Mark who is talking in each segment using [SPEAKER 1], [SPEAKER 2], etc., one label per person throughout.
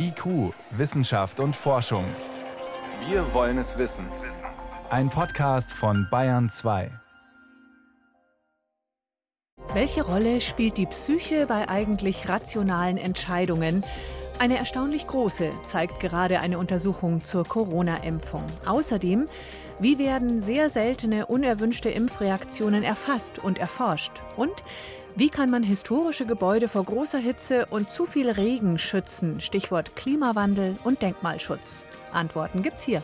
[SPEAKER 1] IQ, Wissenschaft und Forschung. Wir wollen es wissen. Ein Podcast von Bayern 2.
[SPEAKER 2] Welche Rolle spielt die Psyche bei eigentlich rationalen Entscheidungen? Eine erstaunlich große, zeigt gerade eine Untersuchung zur Corona-Impfung. Außerdem, wie werden sehr seltene unerwünschte Impfreaktionen erfasst und erforscht? Und wie kann man historische Gebäude vor großer Hitze und zu viel Regen schützen? Stichwort Klimawandel und Denkmalschutz. Antworten gibt's hier.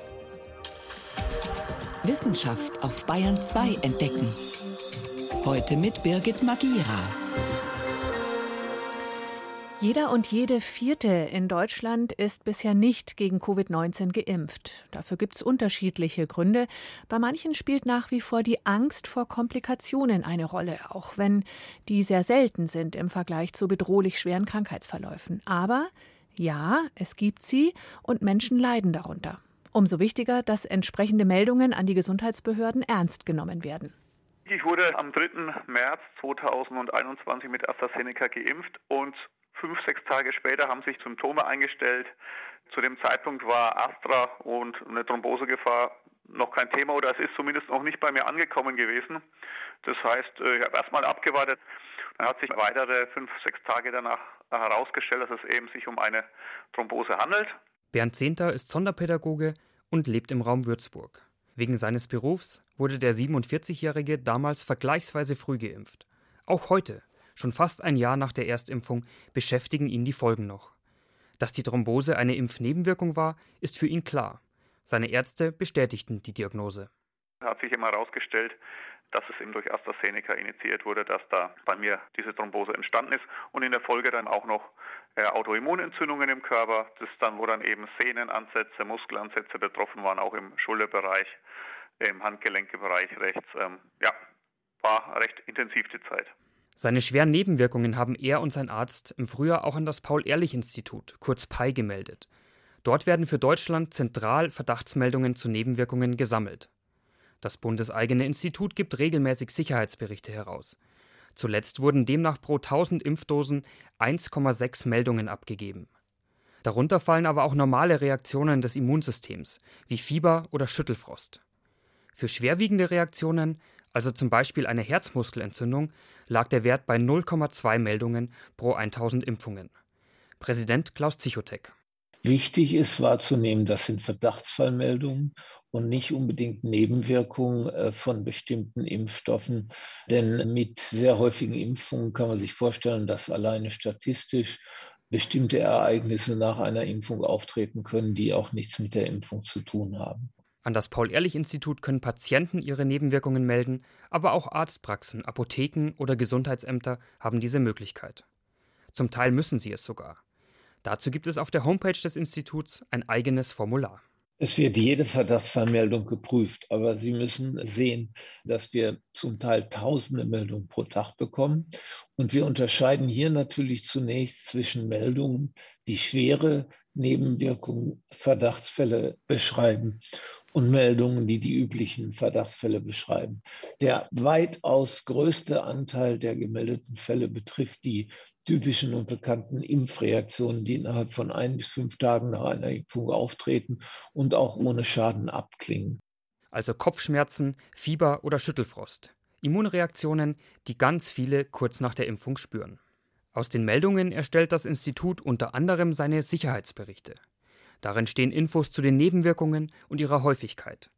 [SPEAKER 3] Wissenschaft auf Bayern 2 entdecken. Heute mit Birgit Magira.
[SPEAKER 2] Jeder und jede Vierte in Deutschland ist bisher nicht gegen Covid-19 geimpft. Dafür gibt es unterschiedliche Gründe. Bei manchen spielt nach wie vor die Angst vor Komplikationen eine Rolle, auch wenn die sehr selten sind im Vergleich zu bedrohlich schweren Krankheitsverläufen. Aber ja, es gibt sie und Menschen leiden darunter. Umso wichtiger, dass entsprechende Meldungen an die Gesundheitsbehörden ernst genommen werden.
[SPEAKER 4] Ich wurde am 3. März 2021 mit AstraZeneca geimpft und Fünf, sechs Tage später haben sich Symptome eingestellt. Zu dem Zeitpunkt war Astra und eine Thrombosegefahr noch kein Thema oder es ist zumindest noch nicht bei mir angekommen gewesen. Das heißt, äh, ich habe erstmal abgewartet. Dann hat sich weitere fünf, sechs Tage danach herausgestellt, dass es eben sich um eine Thrombose handelt.
[SPEAKER 5] Bernd Zehnter ist Sonderpädagoge und lebt im Raum Würzburg. Wegen seines Berufs wurde der 47-Jährige damals vergleichsweise früh geimpft. Auch heute Schon fast ein Jahr nach der Erstimpfung beschäftigen ihn die Folgen noch. Dass die Thrombose eine Impfnebenwirkung war, ist für ihn klar. Seine Ärzte bestätigten die Diagnose.
[SPEAKER 4] Hat sich immer herausgestellt, dass es eben durch AstraZeneca initiiert wurde, dass da bei mir diese Thrombose entstanden ist und in der Folge dann auch noch äh, Autoimmunentzündungen im Körper, das dann, wo dann eben Sehnenansätze, Muskelansätze betroffen waren, auch im Schulterbereich, im Handgelenkebereich rechts. Ähm, ja, war recht intensiv die Zeit.
[SPEAKER 5] Seine schweren Nebenwirkungen haben er und sein Arzt im Frühjahr auch an das Paul-Ehrlich-Institut, kurz PAI, gemeldet. Dort werden für Deutschland zentral Verdachtsmeldungen zu Nebenwirkungen gesammelt. Das bundeseigene Institut gibt regelmäßig Sicherheitsberichte heraus. Zuletzt wurden demnach pro 1000 Impfdosen 1,6 Meldungen abgegeben. Darunter fallen aber auch normale Reaktionen des Immunsystems, wie Fieber oder Schüttelfrost. Für schwerwiegende Reaktionen also zum Beispiel eine Herzmuskelentzündung, lag der Wert bei 0,2 Meldungen pro 1000 Impfungen. Präsident Klaus Zichotek.
[SPEAKER 6] Wichtig ist wahrzunehmen, das sind Verdachtsfallmeldungen und nicht unbedingt Nebenwirkungen äh, von bestimmten Impfstoffen. Denn mit sehr häufigen Impfungen kann man sich vorstellen, dass alleine statistisch bestimmte Ereignisse nach einer Impfung auftreten können, die auch nichts mit der Impfung zu tun haben.
[SPEAKER 5] An das Paul-Ehrlich-Institut können Patienten ihre Nebenwirkungen melden, aber auch Arztpraxen, Apotheken oder Gesundheitsämter haben diese Möglichkeit. Zum Teil müssen sie es sogar. Dazu gibt es auf der Homepage des Instituts ein eigenes Formular.
[SPEAKER 6] Es wird jede Verdachtsvermeldung geprüft, aber Sie müssen sehen, dass wir zum Teil tausende Meldungen pro Tag bekommen. Und wir unterscheiden hier natürlich zunächst zwischen Meldungen, die schwere Nebenwirkungen, Verdachtsfälle beschreiben und Meldungen, die die üblichen Verdachtsfälle beschreiben. Der weitaus größte Anteil der gemeldeten Fälle betrifft die typischen und bekannten Impfreaktionen, die innerhalb von ein bis fünf Tagen nach einer Impfung auftreten und auch ohne Schaden abklingen.
[SPEAKER 5] Also Kopfschmerzen, Fieber oder Schüttelfrost. Immunreaktionen, die ganz viele kurz nach der Impfung spüren. Aus den Meldungen erstellt das Institut unter anderem seine Sicherheitsberichte. Darin stehen Infos zu den Nebenwirkungen und ihrer Häufigkeit.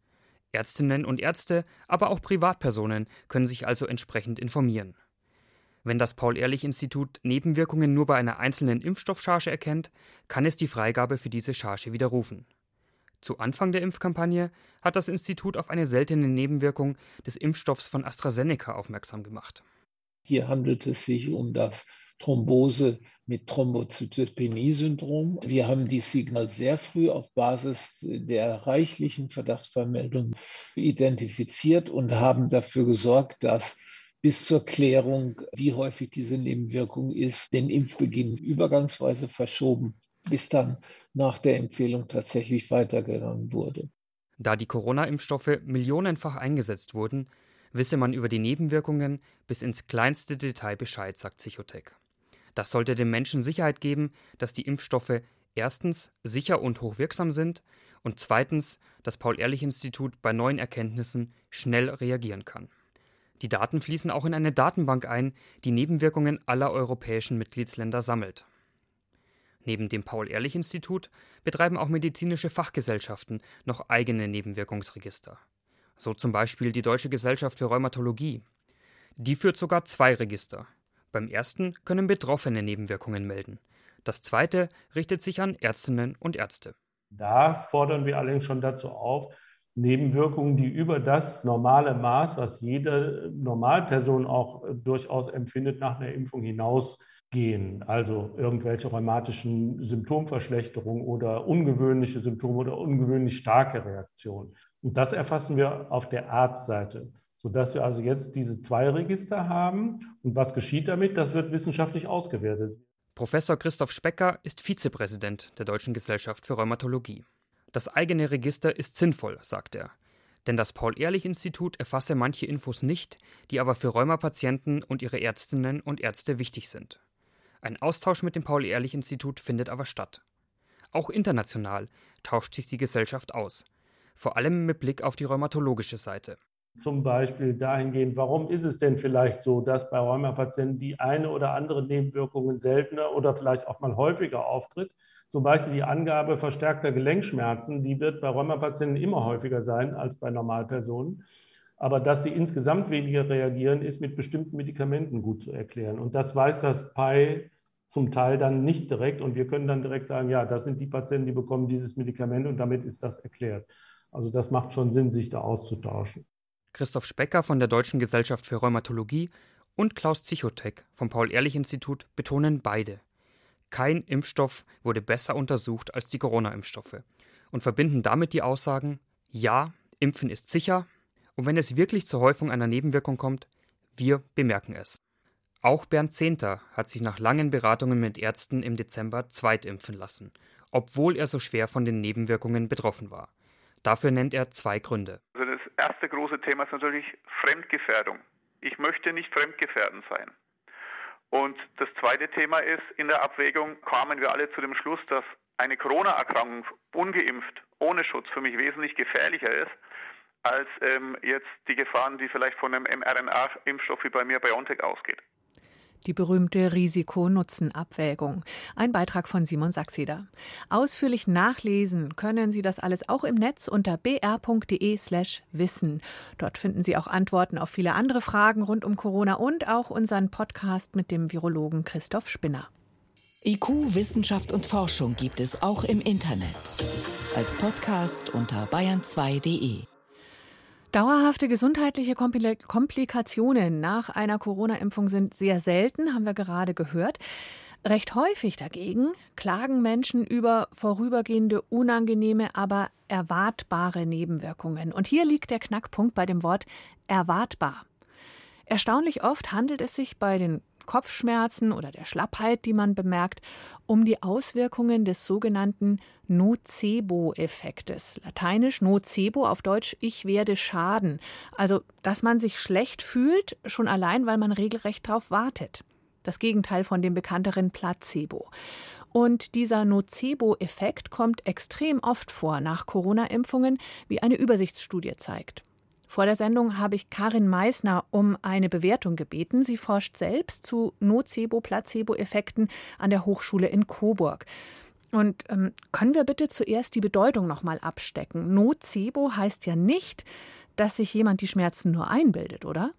[SPEAKER 5] Ärztinnen und Ärzte, aber auch Privatpersonen können sich also entsprechend informieren. Wenn das Paul-Ehrlich-Institut Nebenwirkungen nur bei einer einzelnen Impfstoffcharge erkennt, kann es die Freigabe für diese Charge widerrufen. Zu Anfang der Impfkampagne hat das Institut auf eine seltene Nebenwirkung des Impfstoffs von AstraZeneca aufmerksam gemacht.
[SPEAKER 6] Hier handelt es sich um das Thrombose mit Thrombozytopenie-Syndrom. Wir haben dieses Signal sehr früh auf Basis der reichlichen Verdachtsvermeldungen identifiziert und haben dafür gesorgt, dass bis zur Klärung, wie häufig diese Nebenwirkung ist, den Impfbeginn übergangsweise verschoben, bis dann nach der Empfehlung tatsächlich weitergegangen wurde.
[SPEAKER 5] Da die Corona-Impfstoffe millionenfach eingesetzt wurden, wisse man über die Nebenwirkungen bis ins kleinste Detail Bescheid, sagt Psychotech. Das sollte den Menschen Sicherheit geben, dass die Impfstoffe erstens sicher und hochwirksam sind und zweitens das Paul-Ehrlich-Institut bei neuen Erkenntnissen schnell reagieren kann. Die Daten fließen auch in eine Datenbank ein, die Nebenwirkungen aller europäischen Mitgliedsländer sammelt. Neben dem Paul-Ehrlich-Institut betreiben auch medizinische Fachgesellschaften noch eigene Nebenwirkungsregister. So zum Beispiel die Deutsche Gesellschaft für Rheumatologie. Die führt sogar zwei Register. Beim ersten können Betroffene Nebenwirkungen melden. Das zweite richtet sich an Ärztinnen und Ärzte.
[SPEAKER 7] Da fordern wir allerdings schon dazu auf, Nebenwirkungen, die über das normale Maß, was jede Normalperson auch durchaus empfindet, nach einer Impfung hinausgehen. Also irgendwelche rheumatischen Symptomverschlechterungen oder ungewöhnliche Symptome oder ungewöhnlich starke Reaktionen. Und das erfassen wir auf der Arztseite, sodass wir also jetzt diese zwei Register haben. Und was geschieht damit? Das wird wissenschaftlich ausgewertet.
[SPEAKER 5] Professor Christoph Specker ist Vizepräsident der Deutschen Gesellschaft für Rheumatologie. Das eigene Register ist sinnvoll, sagt er. Denn das Paul-Ehrlich-Institut erfasse manche Infos nicht, die aber für Rheumapatienten und ihre Ärztinnen und Ärzte wichtig sind. Ein Austausch mit dem Paul-Ehrlich-Institut findet aber statt. Auch international tauscht sich die Gesellschaft aus, vor allem mit Blick auf die rheumatologische Seite.
[SPEAKER 7] Zum Beispiel dahingehend, warum ist es denn vielleicht so, dass bei Rheumapatienten die eine oder andere Nebenwirkungen seltener oder vielleicht auch mal häufiger auftritt zum Beispiel die Angabe verstärkter Gelenkschmerzen, die wird bei Rheumapatienten immer häufiger sein als bei Normalpersonen. Aber dass sie insgesamt weniger reagieren, ist mit bestimmten Medikamenten gut zu erklären. Und das weiß das PI zum Teil dann nicht direkt. Und wir können dann direkt sagen, ja, das sind die Patienten, die bekommen dieses Medikament und damit ist das erklärt. Also das macht schon Sinn, sich da auszutauschen.
[SPEAKER 5] Christoph Specker von der Deutschen Gesellschaft für Rheumatologie und Klaus Zichotek vom Paul-Ehrlich-Institut betonen beide, kein Impfstoff wurde besser untersucht als die Corona-Impfstoffe und verbinden damit die Aussagen, ja, Impfen ist sicher und wenn es wirklich zur Häufung einer Nebenwirkung kommt, wir bemerken es. Auch Bernd Zehnter hat sich nach langen Beratungen mit Ärzten im Dezember zweitimpfen lassen, obwohl er so schwer von den Nebenwirkungen betroffen war. Dafür nennt er zwei Gründe.
[SPEAKER 4] Also erste große Thema ist natürlich Fremdgefährdung. Ich möchte nicht fremdgefährdend sein. Und das zweite Thema ist, in der Abwägung kamen wir alle zu dem Schluss, dass eine Corona-Erkrankung ungeimpft, ohne Schutz für mich wesentlich gefährlicher ist, als ähm, jetzt die Gefahren, die vielleicht von einem mRNA-Impfstoff wie bei mir BioNTech ausgeht.
[SPEAKER 2] Die berühmte Risiko-Nutzen-Abwägung. Ein Beitrag von Simon Sachseder. Ausführlich nachlesen können Sie das alles auch im Netz unter br.de/slash wissen. Dort finden Sie auch Antworten auf viele andere Fragen rund um Corona und auch unseren Podcast mit dem Virologen Christoph Spinner.
[SPEAKER 3] IQ, Wissenschaft und Forschung gibt es auch im Internet. Als Podcast unter bayern2.de.
[SPEAKER 2] Dauerhafte gesundheitliche Komplikationen nach einer Corona-Impfung sind sehr selten, haben wir gerade gehört. Recht häufig dagegen klagen Menschen über vorübergehende, unangenehme, aber erwartbare Nebenwirkungen. Und hier liegt der Knackpunkt bei dem Wort erwartbar. Erstaunlich oft handelt es sich bei den Kopfschmerzen oder der Schlappheit, die man bemerkt, um die Auswirkungen des sogenannten Nocebo-Effektes. Lateinisch Nocebo, auf Deutsch ich werde schaden. Also, dass man sich schlecht fühlt, schon allein, weil man regelrecht darauf wartet. Das Gegenteil von dem bekannteren Placebo. Und dieser Nocebo-Effekt kommt extrem oft vor nach Corona-Impfungen, wie eine Übersichtsstudie zeigt. Vor der Sendung habe ich Karin Meissner um eine Bewertung gebeten. Sie forscht selbst zu Nocebo-Placebo-Effekten an der Hochschule in Coburg. Und ähm, können wir bitte zuerst die Bedeutung nochmal abstecken? Nocebo heißt ja nicht, dass sich jemand die Schmerzen nur einbildet, oder?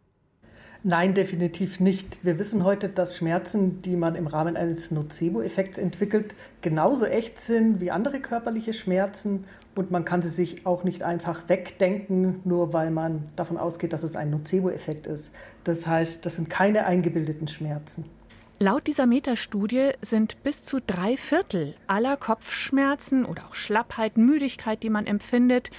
[SPEAKER 8] Nein, definitiv nicht. Wir wissen heute, dass Schmerzen, die man im Rahmen eines Nocebo-Effekts entwickelt, genauso echt sind wie andere körperliche Schmerzen und man kann sie sich auch nicht einfach wegdenken, nur weil man davon ausgeht, dass es ein Nocebo-Effekt ist. Das heißt, das sind keine eingebildeten Schmerzen.
[SPEAKER 2] Laut dieser Metastudie sind bis zu drei Viertel aller Kopfschmerzen oder auch Schlappheit, Müdigkeit, die man empfindet,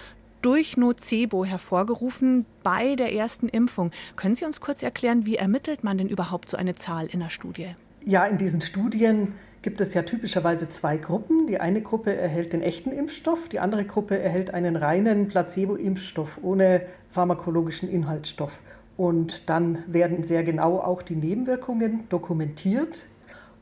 [SPEAKER 2] durch Nocebo hervorgerufen bei der ersten Impfung. Können Sie uns kurz erklären, wie ermittelt man denn überhaupt so eine Zahl in der Studie?
[SPEAKER 8] Ja, in diesen Studien gibt es ja typischerweise zwei Gruppen. Die eine Gruppe erhält den echten Impfstoff, die andere Gruppe erhält einen reinen Placebo-Impfstoff ohne pharmakologischen Inhaltsstoff. Und dann werden sehr genau auch die Nebenwirkungen dokumentiert.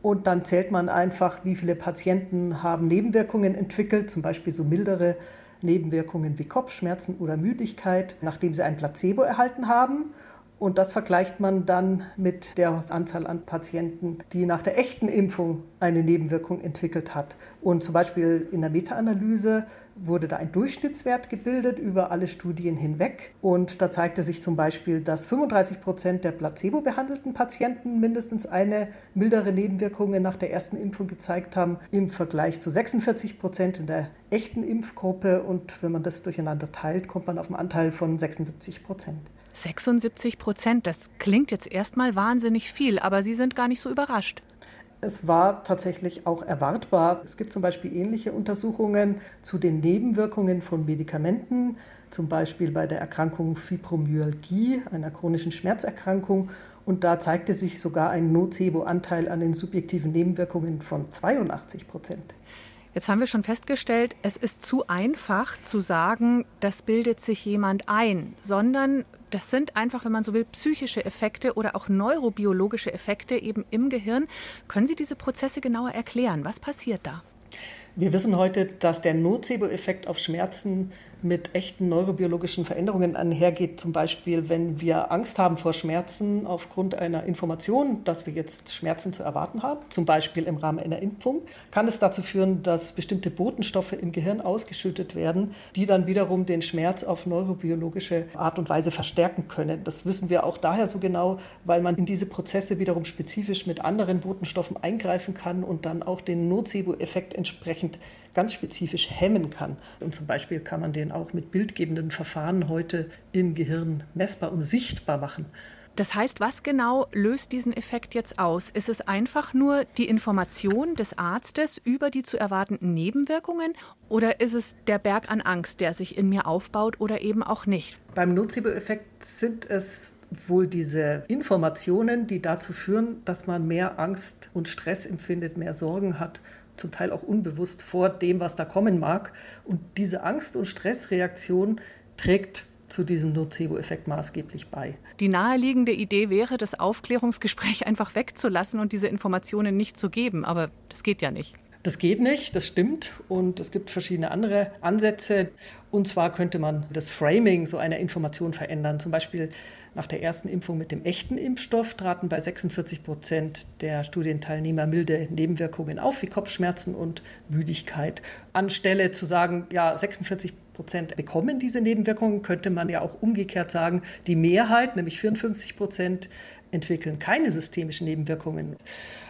[SPEAKER 8] Und dann zählt man einfach, wie viele Patienten haben Nebenwirkungen entwickelt, zum Beispiel so mildere Nebenwirkungen wie Kopfschmerzen oder Müdigkeit, nachdem sie ein Placebo erhalten haben. Und das vergleicht man dann mit der Anzahl an Patienten, die nach der echten Impfung eine Nebenwirkung entwickelt hat. Und zum Beispiel in der Meta-Analyse wurde da ein Durchschnittswert gebildet über alle Studien hinweg. Und da zeigte sich zum Beispiel, dass 35 Prozent der placebo-behandelten Patienten mindestens eine mildere Nebenwirkung nach der ersten Impfung gezeigt haben, im Vergleich zu 46 Prozent in der echten Impfgruppe. Und wenn man das durcheinander teilt, kommt man auf einen Anteil von 76 Prozent.
[SPEAKER 2] 76 Prozent, das klingt jetzt erstmal wahnsinnig viel, aber Sie sind gar nicht so überrascht.
[SPEAKER 8] Es war tatsächlich auch erwartbar. Es gibt zum Beispiel ähnliche Untersuchungen zu den Nebenwirkungen von Medikamenten, zum Beispiel bei der Erkrankung Fibromyalgie, einer chronischen Schmerzerkrankung. Und da zeigte sich sogar ein Nocebo-Anteil an den subjektiven Nebenwirkungen von 82 Prozent.
[SPEAKER 2] Jetzt haben wir schon festgestellt, es ist zu einfach zu sagen, das bildet sich jemand ein, sondern das sind einfach, wenn man so will, psychische Effekte oder auch neurobiologische Effekte eben im Gehirn. Können Sie diese Prozesse genauer erklären? Was passiert da?
[SPEAKER 8] Wir wissen heute, dass der Nocebo-Effekt auf Schmerzen mit echten neurobiologischen Veränderungen einhergeht. Zum Beispiel, wenn wir Angst haben vor Schmerzen aufgrund einer Information, dass wir jetzt Schmerzen zu erwarten haben, zum Beispiel im Rahmen einer Impfung, kann es dazu führen, dass bestimmte Botenstoffe im Gehirn ausgeschüttet werden, die dann wiederum den Schmerz auf neurobiologische Art und Weise verstärken können. Das wissen wir auch daher so genau, weil man in diese Prozesse wiederum spezifisch mit anderen Botenstoffen eingreifen kann und dann auch den Nocebo-Effekt entsprechend ganz spezifisch hemmen kann. Und zum Beispiel kann man den auch mit bildgebenden Verfahren heute im Gehirn messbar und sichtbar machen.
[SPEAKER 2] Das heißt, was genau löst diesen Effekt jetzt aus? Ist es einfach nur die Information des Arztes über die zu erwartenden Nebenwirkungen oder ist es der Berg an Angst, der sich in mir aufbaut oder eben auch nicht?
[SPEAKER 8] Beim Nocebo-Effekt sind es wohl diese Informationen, die dazu führen, dass man mehr Angst und Stress empfindet, mehr Sorgen hat zum Teil auch unbewusst vor dem, was da kommen mag. Und diese Angst- und Stressreaktion trägt zu diesem Nocebo-Effekt maßgeblich bei.
[SPEAKER 2] Die naheliegende Idee wäre, das Aufklärungsgespräch einfach wegzulassen und diese Informationen nicht zu geben. Aber das geht ja nicht.
[SPEAKER 8] Das geht nicht, das stimmt. Und es gibt verschiedene andere Ansätze. Und zwar könnte man das Framing so einer Information verändern. Zum Beispiel nach der ersten Impfung mit dem echten Impfstoff traten bei 46 Prozent der Studienteilnehmer milde Nebenwirkungen auf, wie Kopfschmerzen und Müdigkeit. Anstelle zu sagen, ja, 46 Prozent bekommen diese Nebenwirkungen, könnte man ja auch umgekehrt sagen, die Mehrheit, nämlich 54 Prozent, entwickeln keine systemischen Nebenwirkungen.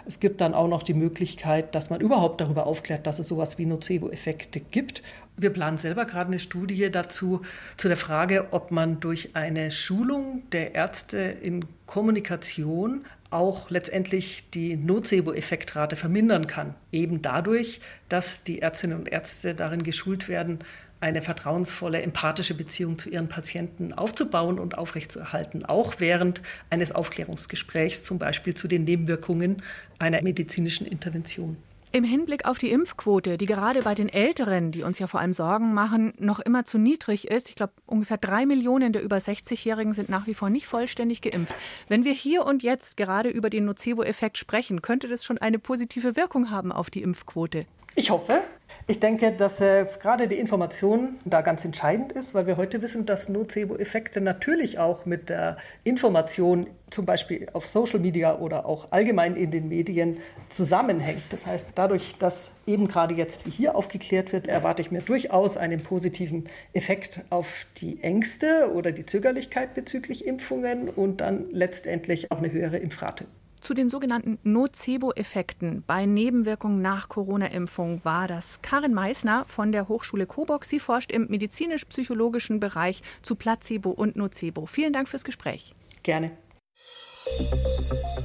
[SPEAKER 8] Es gibt dann auch noch die Möglichkeit, dass man überhaupt darüber aufklärt, dass es sowas wie Nocebo-Effekte gibt. Wir planen selber gerade eine Studie dazu, zu der Frage, ob man durch eine Schulung der Ärzte in Kommunikation auch letztendlich die Nocebo-Effektrate vermindern kann. Eben dadurch, dass die Ärztinnen und Ärzte darin geschult werden, eine vertrauensvolle, empathische Beziehung zu ihren Patienten aufzubauen und aufrechtzuerhalten, auch während eines Aufklärungsgesprächs, zum Beispiel zu den Nebenwirkungen einer medizinischen Intervention.
[SPEAKER 2] Im Hinblick auf die Impfquote, die gerade bei den Älteren, die uns ja vor allem Sorgen machen, noch immer zu niedrig ist, ich glaube, ungefähr drei Millionen der über 60-Jährigen sind nach wie vor nicht vollständig geimpft. Wenn wir hier und jetzt gerade über den Nocebo-Effekt sprechen, könnte das schon eine positive Wirkung haben auf die Impfquote.
[SPEAKER 8] Ich hoffe. Ich denke, dass äh, gerade die Information da ganz entscheidend ist, weil wir heute wissen, dass Nocebo-Effekte natürlich auch mit der Information, zum Beispiel auf Social Media oder auch allgemein in den Medien, zusammenhängt. Das heißt, dadurch, dass eben gerade jetzt wie hier aufgeklärt wird, erwarte ich mir durchaus einen positiven Effekt auf die Ängste oder die Zögerlichkeit bezüglich Impfungen und dann letztendlich auch eine höhere Impfrate.
[SPEAKER 2] Zu den sogenannten Nocebo-Effekten bei Nebenwirkungen nach Corona-Impfung war das Karin Meissner von der Hochschule Coburg. Sie forscht im medizinisch-psychologischen Bereich zu Placebo und Nocebo. Vielen Dank fürs Gespräch.
[SPEAKER 8] Gerne.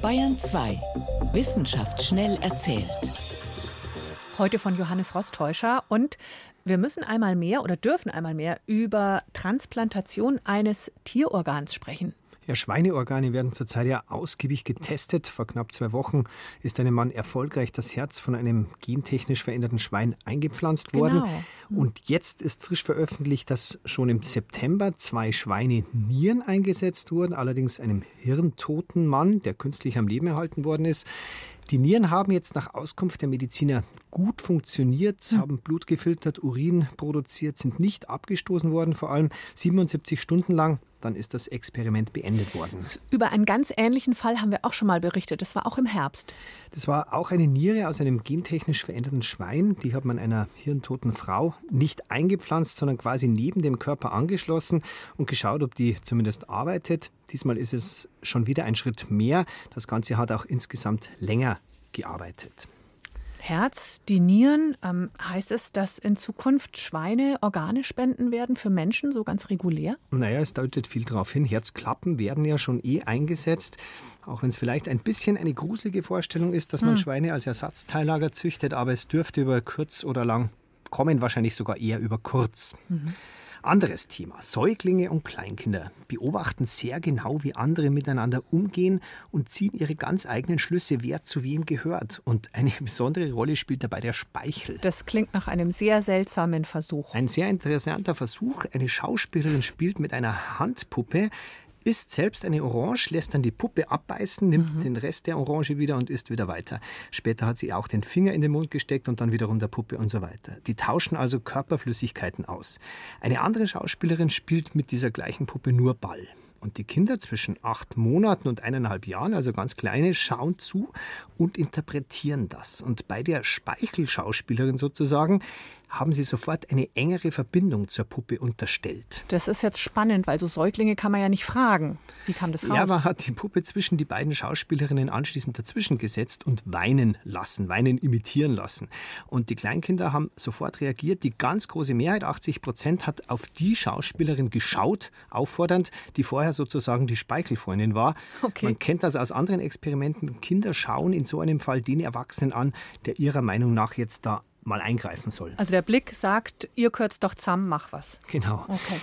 [SPEAKER 3] Bayern 2. Wissenschaft schnell erzählt.
[SPEAKER 2] Heute von Johannes Rostäuscher und wir müssen einmal mehr oder dürfen einmal mehr über Transplantation eines Tierorgans sprechen.
[SPEAKER 9] Ja, Schweineorgane werden zurzeit ja ausgiebig getestet. Vor knapp zwei Wochen ist einem Mann erfolgreich das Herz von einem gentechnisch veränderten Schwein eingepflanzt worden. Genau. Und jetzt ist frisch veröffentlicht, dass schon im September zwei Schweine Nieren eingesetzt wurden, allerdings einem hirntoten Mann, der künstlich am Leben erhalten worden ist. Die Nieren haben jetzt nach Auskunft der Mediziner gut funktioniert, hm. haben Blut gefiltert, Urin produziert, sind nicht abgestoßen worden, vor allem 77 Stunden lang dann ist das Experiment beendet worden.
[SPEAKER 2] Über einen ganz ähnlichen Fall haben wir auch schon mal berichtet. Das war auch im Herbst.
[SPEAKER 9] Das war auch eine Niere aus einem gentechnisch veränderten Schwein. Die hat man einer hirntoten Frau nicht eingepflanzt, sondern quasi neben dem Körper angeschlossen und geschaut, ob die zumindest arbeitet. Diesmal ist es schon wieder ein Schritt mehr. Das Ganze hat auch insgesamt länger gearbeitet.
[SPEAKER 2] Herz, die Nieren, ähm, heißt es, dass in Zukunft Schweine Organe spenden werden für Menschen, so ganz regulär?
[SPEAKER 9] Naja, es deutet viel darauf hin. Herzklappen werden ja schon eh eingesetzt. Auch wenn es vielleicht ein bisschen eine gruselige Vorstellung ist, dass man hm. Schweine als Ersatzteillager züchtet, aber es dürfte über kurz oder lang kommen, wahrscheinlich sogar eher über kurz. Mhm. Anderes Thema. Säuglinge und Kleinkinder beobachten sehr genau, wie andere miteinander umgehen und ziehen ihre ganz eigenen Schlüsse, wer zu wem gehört. Und eine besondere Rolle spielt dabei der Speichel.
[SPEAKER 2] Das klingt nach einem sehr seltsamen Versuch.
[SPEAKER 9] Ein sehr interessanter Versuch. Eine Schauspielerin spielt mit einer Handpuppe isst selbst eine Orange, lässt dann die Puppe abbeißen, nimmt mhm. den Rest der Orange wieder und isst wieder weiter. Später hat sie auch den Finger in den Mund gesteckt und dann wiederum der Puppe und so weiter. Die tauschen also Körperflüssigkeiten aus. Eine andere Schauspielerin spielt mit dieser gleichen Puppe nur Ball. Und die Kinder zwischen acht Monaten und eineinhalb Jahren, also ganz kleine, schauen zu und interpretieren das. Und bei der Speichelschauspielerin sozusagen haben sie sofort eine engere Verbindung zur Puppe unterstellt.
[SPEAKER 2] Das ist jetzt spannend, weil so Säuglinge kann man ja nicht fragen. Wie kam das raus?
[SPEAKER 9] Ja, man hat die Puppe zwischen die beiden Schauspielerinnen anschließend dazwischen gesetzt und weinen lassen, weinen imitieren lassen. Und die Kleinkinder haben sofort reagiert. Die ganz große Mehrheit, 80 Prozent, hat auf die Schauspielerin geschaut, auffordernd, die vorher sozusagen die Speichelfreundin war. Okay. Man kennt das aus anderen Experimenten. Kinder schauen in so einem Fall den Erwachsenen an, der ihrer Meinung nach jetzt da mal eingreifen soll.
[SPEAKER 2] Also der Blick sagt, ihr gehört doch zusammen, mach was.
[SPEAKER 9] Genau. Okay.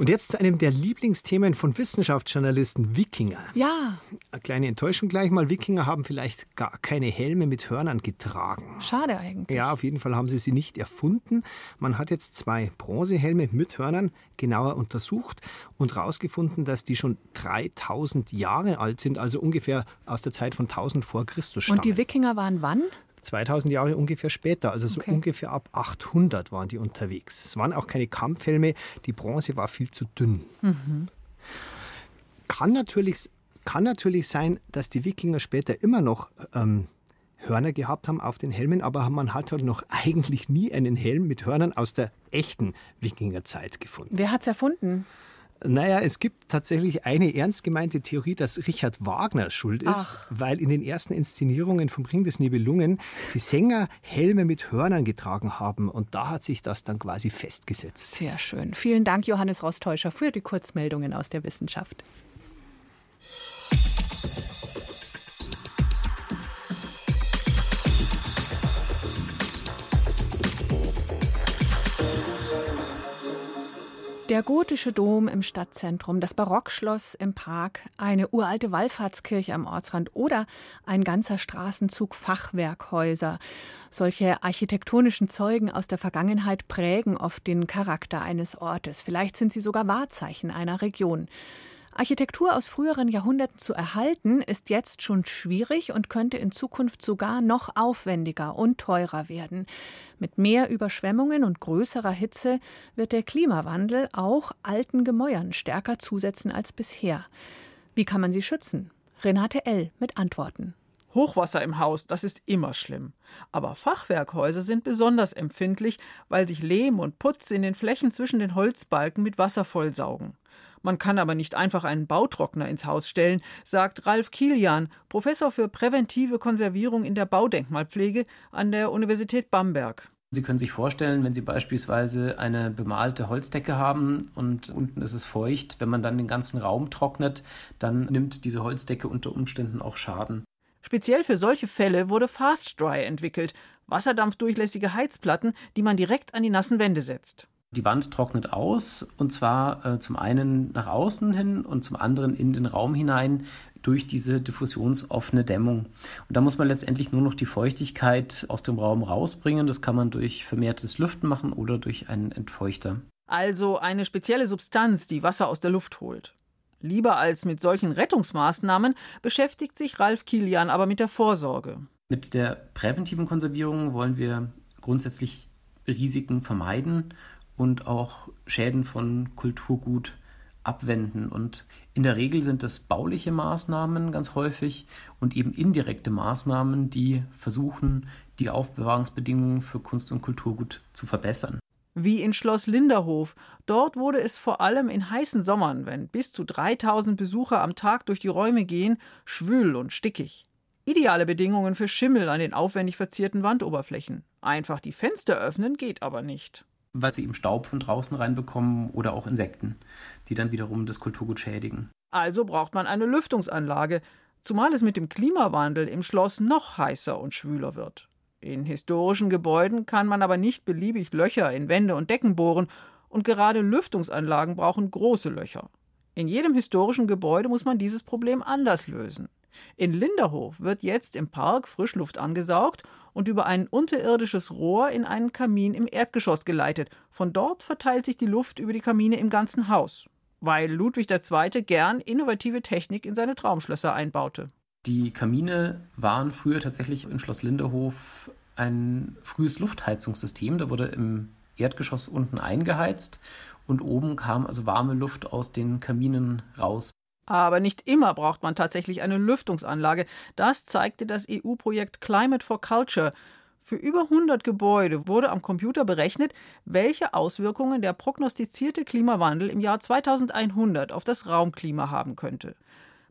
[SPEAKER 9] Und jetzt zu einem der Lieblingsthemen von Wissenschaftsjournalisten, Wikinger.
[SPEAKER 2] Ja.
[SPEAKER 9] Eine kleine Enttäuschung gleich mal. Wikinger haben vielleicht gar keine Helme mit Hörnern getragen.
[SPEAKER 2] Schade eigentlich.
[SPEAKER 9] Ja, auf jeden Fall haben sie sie nicht erfunden. Man hat jetzt zwei Bronzehelme mit Hörnern genauer untersucht und herausgefunden, dass die schon 3000 Jahre alt sind, also ungefähr aus der Zeit von 1000 vor Christus stammen.
[SPEAKER 2] Und die Wikinger waren wann?
[SPEAKER 9] 2000 Jahre ungefähr später, also so okay. ungefähr ab 800 waren die unterwegs. Es waren auch keine Kampfhelme, die Bronze war viel zu dünn. Mhm. Kann, natürlich, kann natürlich sein, dass die Wikinger später immer noch ähm, Hörner gehabt haben auf den Helmen, aber man hat halt noch eigentlich nie einen Helm mit Hörnern aus der echten Wikingerzeit gefunden.
[SPEAKER 2] Wer hat es erfunden?
[SPEAKER 9] Naja, es gibt tatsächlich eine ernst gemeinte Theorie, dass Richard Wagner schuld ist, Ach. weil in den ersten Inszenierungen vom Ring des Nibelungen die Sänger Helme mit Hörnern getragen haben und da hat sich das dann quasi festgesetzt.
[SPEAKER 2] Sehr schön. Vielen Dank, Johannes Rostäuscher, für die Kurzmeldungen aus der Wissenschaft. Der gotische Dom im Stadtzentrum, das Barockschloss im Park, eine uralte Wallfahrtskirche am Ortsrand oder ein ganzer Straßenzug Fachwerkhäuser. Solche architektonischen Zeugen aus der Vergangenheit prägen oft den Charakter eines Ortes. Vielleicht sind sie sogar Wahrzeichen einer Region. Architektur aus früheren Jahrhunderten zu erhalten, ist jetzt schon schwierig und könnte in Zukunft sogar noch aufwendiger und teurer werden. Mit mehr Überschwemmungen und größerer Hitze wird der Klimawandel auch alten Gemäuern stärker zusetzen als bisher. Wie kann man sie schützen? Renate L. mit Antworten.
[SPEAKER 10] Hochwasser im Haus, das ist immer schlimm. Aber Fachwerkhäuser sind besonders empfindlich, weil sich Lehm und Putz in den Flächen zwischen den Holzbalken mit Wasser vollsaugen. Man kann aber nicht einfach einen Bautrockner ins Haus stellen, sagt Ralf Kilian, Professor für präventive Konservierung in der Baudenkmalpflege an der Universität Bamberg.
[SPEAKER 11] Sie können sich vorstellen, wenn Sie beispielsweise eine bemalte Holzdecke haben und unten ist es feucht, wenn man dann den ganzen Raum trocknet, dann nimmt diese Holzdecke unter Umständen auch Schaden.
[SPEAKER 10] Speziell für solche Fälle wurde Fast Dry entwickelt, wasserdampfdurchlässige Heizplatten, die man direkt an die nassen Wände setzt.
[SPEAKER 11] Die Wand trocknet aus und zwar äh, zum einen nach außen hin und zum anderen in den Raum hinein durch diese diffusionsoffene Dämmung. Und da muss man letztendlich nur noch die Feuchtigkeit aus dem Raum rausbringen. Das kann man durch vermehrtes Lüften machen oder durch einen Entfeuchter.
[SPEAKER 10] Also eine spezielle Substanz, die Wasser aus der Luft holt. Lieber als mit solchen Rettungsmaßnahmen beschäftigt sich Ralf Kilian aber mit der Vorsorge.
[SPEAKER 11] Mit der präventiven Konservierung wollen wir grundsätzlich Risiken vermeiden und auch Schäden von Kulturgut abwenden. Und in der Regel sind es bauliche Maßnahmen ganz häufig und eben indirekte Maßnahmen, die versuchen, die Aufbewahrungsbedingungen für Kunst und Kulturgut zu verbessern.
[SPEAKER 10] Wie in Schloss Linderhof. Dort wurde es vor allem in heißen Sommern, wenn bis zu 3000 Besucher am Tag durch die Räume gehen, schwül und stickig. Ideale Bedingungen für Schimmel an den aufwendig verzierten Wandoberflächen. Einfach die Fenster öffnen geht aber nicht.
[SPEAKER 11] Weil sie eben Staub von draußen reinbekommen oder auch Insekten, die dann wiederum das Kulturgut schädigen.
[SPEAKER 10] Also braucht man eine Lüftungsanlage, zumal es mit dem Klimawandel im Schloss noch heißer und schwüler wird. In historischen Gebäuden kann man aber nicht beliebig Löcher in Wände und Decken bohren, und gerade Lüftungsanlagen brauchen große Löcher. In jedem historischen Gebäude muss man dieses Problem anders lösen. In Linderhof wird jetzt im Park Frischluft angesaugt und über ein unterirdisches Rohr in einen Kamin im Erdgeschoss geleitet. Von dort verteilt sich die Luft über die Kamine im ganzen Haus, weil Ludwig II. gern innovative Technik in seine Traumschlösser einbaute.
[SPEAKER 11] Die Kamine waren früher tatsächlich in Schloss Linderhof ein frühes Luftheizungssystem. Da wurde im Erdgeschoss unten eingeheizt und oben kam also warme Luft aus den Kaminen raus.
[SPEAKER 10] Aber nicht immer braucht man tatsächlich eine Lüftungsanlage. Das zeigte das EU-Projekt Climate for Culture. Für über 100 Gebäude wurde am Computer berechnet, welche Auswirkungen der prognostizierte Klimawandel im Jahr 2100 auf das Raumklima haben könnte.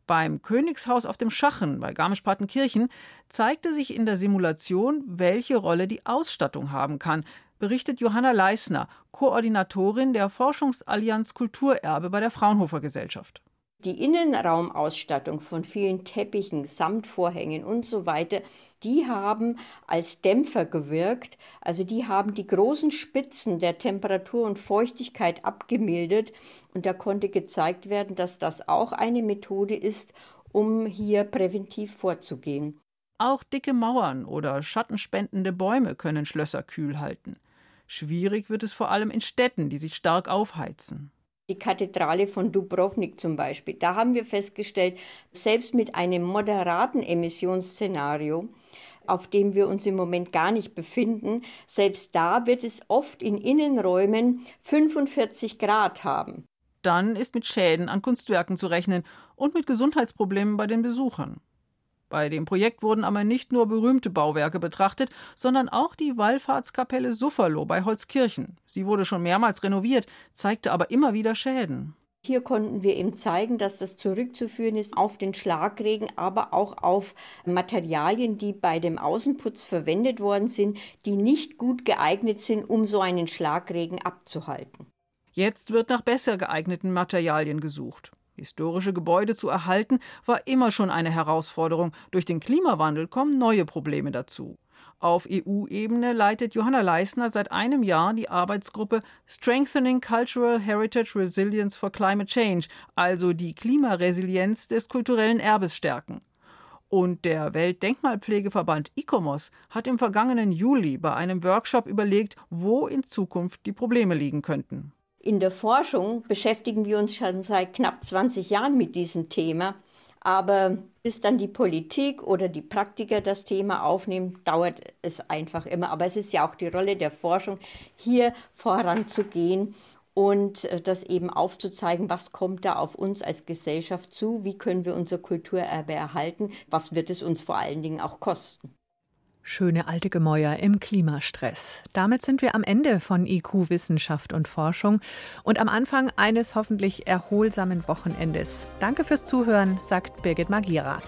[SPEAKER 10] Beim Königshaus auf dem Schachen bei Garmisch-Partenkirchen zeigte sich in der Simulation, welche Rolle die Ausstattung haben kann, berichtet Johanna Leisner, Koordinatorin der Forschungsallianz Kulturerbe bei der Fraunhofer Gesellschaft.
[SPEAKER 12] Die Innenraumausstattung von vielen Teppichen, Samtvorhängen und so weiter, die haben als Dämpfer gewirkt. Also die haben die großen Spitzen der Temperatur und Feuchtigkeit abgemildert. Und da konnte gezeigt werden, dass das auch eine Methode ist, um hier präventiv vorzugehen.
[SPEAKER 10] Auch dicke Mauern oder schattenspendende Bäume können Schlösser kühl halten. Schwierig wird es vor allem in Städten, die sich stark aufheizen
[SPEAKER 12] die Kathedrale von Dubrovnik zum Beispiel. Da haben wir festgestellt, selbst mit einem moderaten Emissionsszenario, auf dem wir uns im Moment gar nicht befinden, selbst da wird es oft in Innenräumen 45 Grad haben.
[SPEAKER 10] Dann ist mit Schäden an Kunstwerken zu rechnen und mit Gesundheitsproblemen bei den Besuchern. Bei dem Projekt wurden aber nicht nur berühmte Bauwerke betrachtet, sondern auch die Wallfahrtskapelle Sufferloh bei Holzkirchen. Sie wurde schon mehrmals renoviert, zeigte aber immer wieder Schäden.
[SPEAKER 12] Hier konnten wir eben zeigen, dass das zurückzuführen ist auf den Schlagregen, aber auch auf Materialien, die bei dem Außenputz verwendet worden sind, die nicht gut geeignet sind, um so einen Schlagregen abzuhalten.
[SPEAKER 10] Jetzt wird nach besser geeigneten Materialien gesucht. Historische Gebäude zu erhalten, war immer schon eine Herausforderung. Durch den Klimawandel kommen neue Probleme dazu. Auf EU-Ebene leitet Johanna Leisner seit einem Jahr die Arbeitsgruppe Strengthening Cultural Heritage Resilience for Climate Change, also die Klimaresilienz des kulturellen Erbes stärken. Und der Weltdenkmalpflegeverband ICOMOS hat im vergangenen Juli bei einem Workshop überlegt, wo in Zukunft die Probleme liegen könnten.
[SPEAKER 12] In der Forschung beschäftigen wir uns schon seit knapp 20 Jahren mit diesem Thema. Aber bis dann die Politik oder die Praktiker das Thema aufnehmen, dauert es einfach immer. Aber es ist ja auch die Rolle der Forschung, hier voranzugehen und äh, das eben aufzuzeigen, was kommt da auf uns als Gesellschaft zu, wie können wir unser Kulturerbe erhalten, was wird es uns vor allen Dingen auch kosten.
[SPEAKER 2] Schöne alte Gemäuer im Klimastress. Damit sind wir am Ende von IQ Wissenschaft und Forschung und am Anfang eines hoffentlich erholsamen Wochenendes. Danke fürs Zuhören, sagt Birgit Magira.